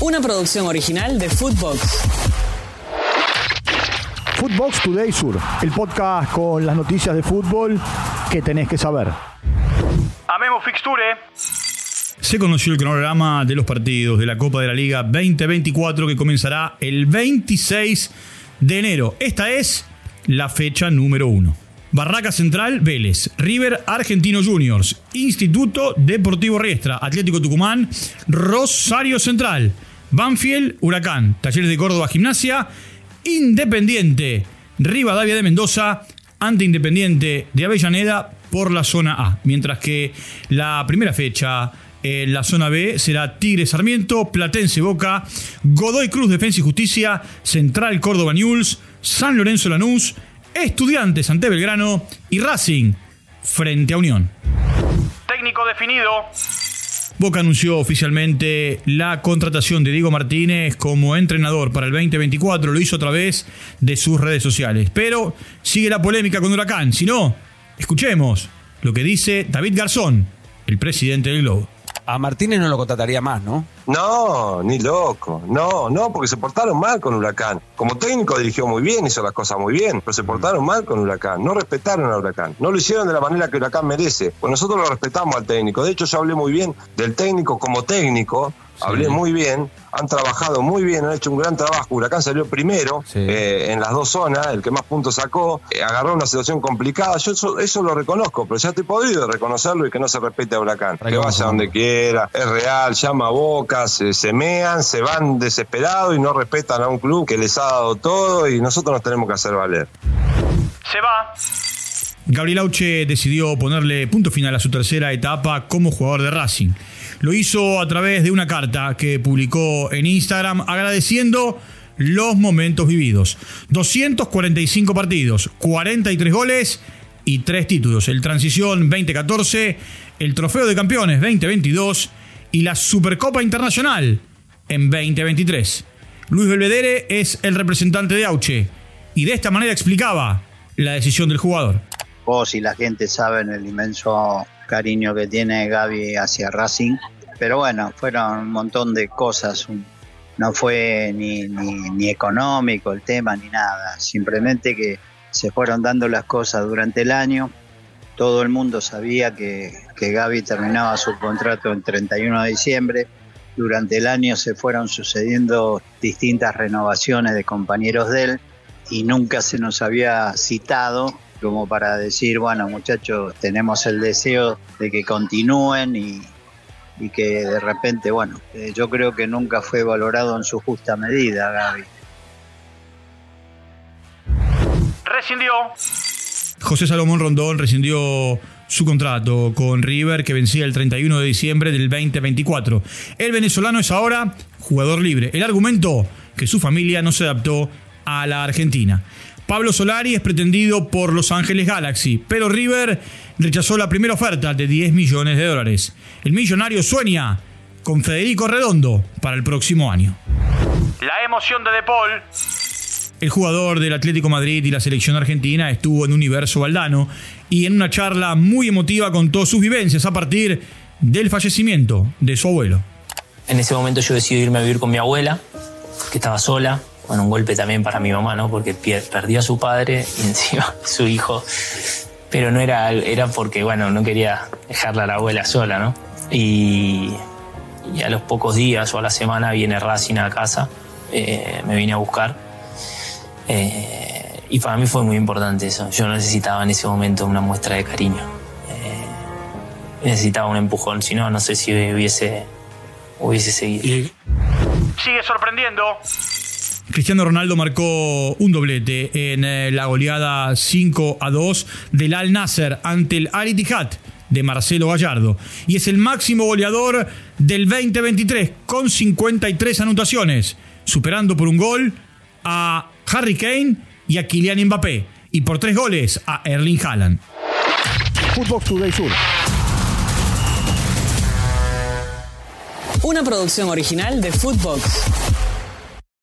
Una producción original de Footbox. Footbox Today Sur, el podcast con las noticias de fútbol que tenés que saber. Amemos Fixture. Se conoció el cronograma de los partidos de la Copa de la Liga 2024 que comenzará el 26 de enero. Esta es la fecha número uno. Barraca Central, Vélez, River Argentino Juniors, Instituto Deportivo Riestra, Atlético Tucumán, Rosario Central, Banfield, Huracán, Talleres de Córdoba, Gimnasia, Independiente, Rivadavia de Mendoza, ante Independiente de Avellaneda por la zona A. Mientras que la primera fecha en la zona B será Tigre Sarmiento, Platense Boca, Godoy Cruz Defensa y Justicia, Central Córdoba News, San Lorenzo Lanús, Estudiantes ante Belgrano y Racing frente a Unión. Técnico definido. Boca anunció oficialmente la contratación de Diego Martínez como entrenador para el 2024. Lo hizo a través de sus redes sociales. Pero sigue la polémica con Huracán. Si no, escuchemos lo que dice David Garzón, el presidente del Globo a Martínez no lo contrataría más, ¿no? No, ni loco. No, no, porque se portaron mal con Huracán. Como técnico dirigió muy bien, hizo las cosas muy bien, pero se portaron mal con Huracán. No respetaron a Huracán. No lo hicieron de la manera que Huracán merece. Pues nosotros lo respetamos al técnico. De hecho, yo hablé muy bien del técnico como técnico hablé muy bien, han trabajado muy bien, han hecho un gran trabajo. Huracán salió primero eh, en las dos zonas, el que más puntos sacó, eh, agarró una situación complicada. Yo eso, lo reconozco, pero ya estoy podido reconocerlo y que no se respete a Huracán. Que vaya donde quiera, es real, llama a bocas, se, se mean, se van desesperados y no respetan a un club que les ha dado todo y nosotros nos tenemos que hacer valer. Se va. Gabriel Auche decidió ponerle punto final a su tercera etapa como jugador de Racing. Lo hizo a través de una carta que publicó en Instagram agradeciendo los momentos vividos. 245 partidos, 43 goles y 3 títulos. El Transición 2014, el Trofeo de Campeones 2022 y la Supercopa Internacional en 2023. Luis Belvedere es el representante de Auche y de esta manera explicaba la decisión del jugador vos y la gente saben el inmenso cariño que tiene Gaby hacia Racing. Pero bueno, fueron un montón de cosas. No fue ni, ni, económico el tema ni nada. Simplemente que se fueron dando las cosas durante el año. Todo el mundo sabía que, que Gaby terminaba su contrato el 31 de diciembre. Durante el año se fueron sucediendo distintas renovaciones de compañeros de él y nunca se nos había citado como para decir, bueno muchachos, tenemos el deseo de que continúen y, que de repente, bueno, eh, yo creo que nunca fue valorado en su justa medida, Gaby. Rescindió. José Salomón Rondón rescindió su contrato con River que vencía el 31 de diciembre del 2024. El venezolano es ahora jugador libre. El argumento que su familia no se adaptó a la Argentina. Pablo Solari es pretendido por Los Ángeles Galaxy, pero River rechazó la primera oferta de 10 millones de dólares. El millonario sueña con Federico Redondo para el próximo año. La emoción de De Paul. El jugador del Atlético Madrid y la selección argentina estuvo en Universo Valdano y en una charla muy emotiva contó sus vivencias a partir del fallecimiento de su abuelo. En ese momento yo decidí irme a vivir con mi abuela, que estaba sola, bueno, un golpe también para mi mamá, ¿no? Porque perdió a su padre y encima su hijo. Pero no era, era porque, bueno, no quería dejarla a la abuela sola, ¿no? Y, a los pocos días o a la semana viene Racing a casa, eh, me vine a buscar. Eh, y para mí fue muy importante eso. Yo necesitaba en ese momento una muestra de cariño. Eh, necesitaba un empujón, si no, no sé si hubiese, hubiese seguido. Sigue sorprendiendo. Cristiano Ronaldo marcó un doblete en eh, la goleada 5 a 2 del Al Nasser ante el Al Ittihad de Marcelo Gallardo y es el máximo goleador del 2023 con 53 anotaciones, superando por un gol a Harry Kane y a Kylian Mbappé y por tres goles a Erling Haaland. Footbox Today Sur. Una producción original de Footbox.